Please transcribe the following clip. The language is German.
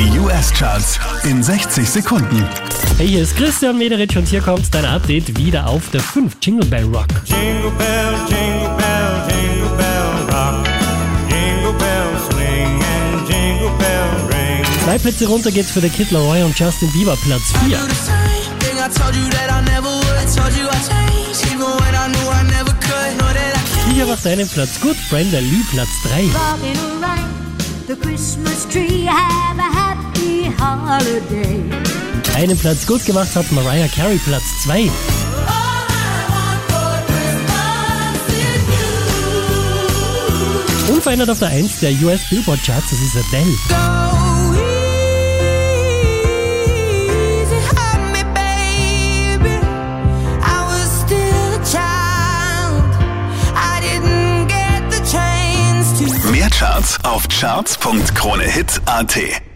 Die US-Charts in 60 Sekunden. Hey, hier ist Christian Mederich und hier kommt dein Update wieder auf der 5 Jingle Bell Rock. Jingle bell, jingle bell, jingle bell rock. Jingle bell swing and jingle bell ring. Zwei Plätze runter geht's für The Kid Laroi und Justin Bieber, Platz 4. do the same thing I told you that I never would. Told you I changed, even when I knew I never could. Know that I Sicher macht einen Platz gut, Brenda Lee, Platz 3. Rocking around the Christmas tree. Holiday. Einen Platz gut gemacht hat Mariah Carey, Platz 2. Unverändert auf der 1 der US Billboard Charts, das ist Adele. go easy on me, baby. I was still a child. I didn't get the chance to. Mehr Charts auf charts.kronehit.at.